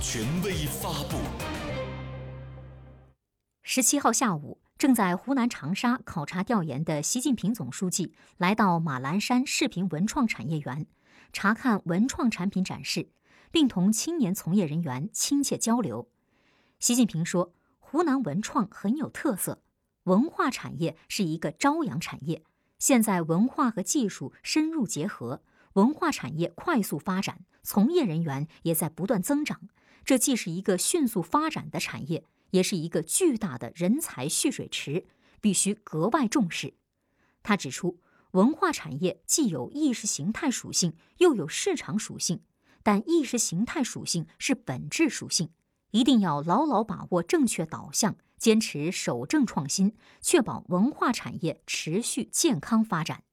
权威发布。十七号下午，正在湖南长沙考察调研的习近平总书记来到马栏山视频文创产业园，查看文创产品展示，并同青年从业人员亲切交流。习近平说：“湖南文创很有特色，文化产业是一个朝阳产业。现在文化和技术深入结合。”文化产业快速发展，从业人员也在不断增长。这既是一个迅速发展的产业，也是一个巨大的人才蓄水池，必须格外重视。他指出，文化产业既有意识形态属性，又有市场属性，但意识形态属性是本质属性，一定要牢牢把握正确导向，坚持守正创新，确保文化产业持续健康发展。